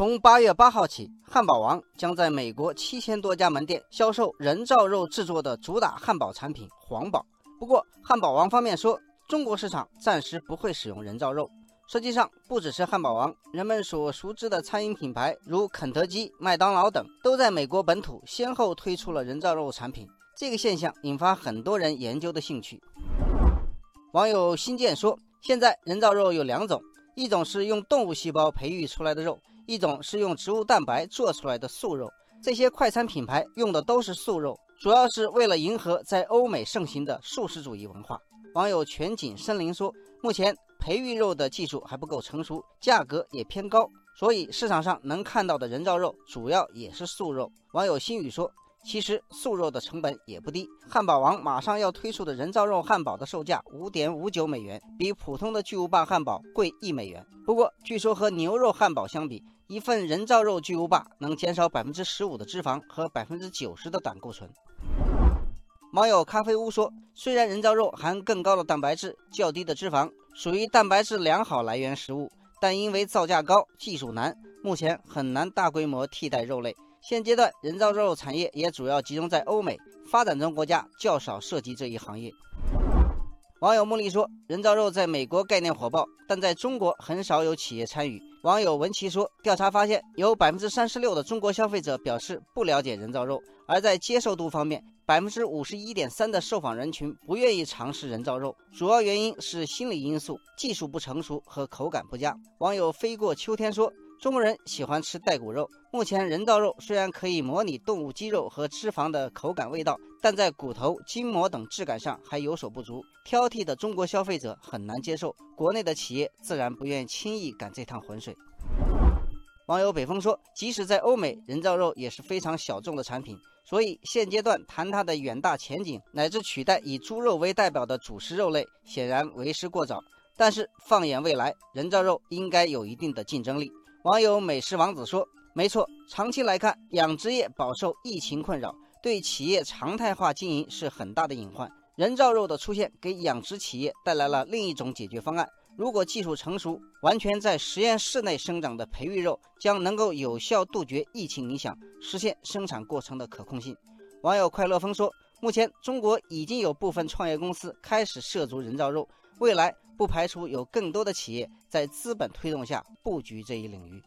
从八月八号起，汉堡王将在美国七千多家门店销售人造肉制作的主打汉堡产品黄堡。不过，汉堡王方面说，中国市场暂时不会使用人造肉。实际上，不只是汉堡王，人们所熟知的餐饮品牌如肯德基、麦当劳等，都在美国本土先后推出了人造肉产品。这个现象引发很多人研究的兴趣。网友新建说：“现在人造肉有两种，一种是用动物细胞培育出来的肉，一种是用植物蛋白做出来的素肉。这些快餐品牌用的都是素肉，主要是为了迎合在欧美盛行的素食主义文化。”网友全景森林说：“目前培育肉的技术还不够成熟，价格也偏高，所以市场上能看到的人造肉主要也是素肉。”网友新宇说。其实素肉的成本也不低，汉堡王马上要推出的人造肉汉堡的售价五点五九美元，比普通的巨无霸汉堡贵一美元。不过，据说和牛肉汉堡相比，一份人造肉巨无霸能减少百分之十五的脂肪和百分之九十的胆固醇。网友咖啡屋说，虽然人造肉含更高的蛋白质、较低的脂肪，属于蛋白质良好来源食物，但因为造价高、技术难，目前很难大规模替代肉类。现阶段，人造肉产业也主要集中在欧美，发展中国家较少涉及这一行业。网友茉莉说：“人造肉在美国概念火爆，但在中国很少有企业参与。”网友文琪说：“调查发现，有百分之三十六的中国消费者表示不了解人造肉，而在接受度方面，百分之五十一点三的受访人群不愿意尝试人造肉，主要原因是心理因素、技术不成熟和口感不佳。”网友飞过秋天说。中国人喜欢吃带骨肉。目前，人造肉虽然可以模拟动物肌肉和脂肪的口感味道，但在骨头、筋膜等质感上还有所不足，挑剔的中国消费者很难接受。国内的企业自然不愿轻易赶这趟浑水。网友北风说：“即使在欧美，人造肉也是非常小众的产品，所以现阶段谈它的远大前景，乃至取代以猪肉为代表的主食肉类，显然为时过早。但是放眼未来，人造肉应该有一定的竞争力。”网友美食王子说：“没错，长期来看，养殖业饱受疫情困扰，对企业常态化经营是很大的隐患。人造肉的出现，给养殖企业带来了另一种解决方案。如果技术成熟，完全在实验室内生长的培育肉，将能够有效杜绝疫情影响，实现生产过程的可控性。”网友快乐风说：“目前，中国已经有部分创业公司开始涉足人造肉，未来。”不排除有更多的企业在资本推动下布局这一领域。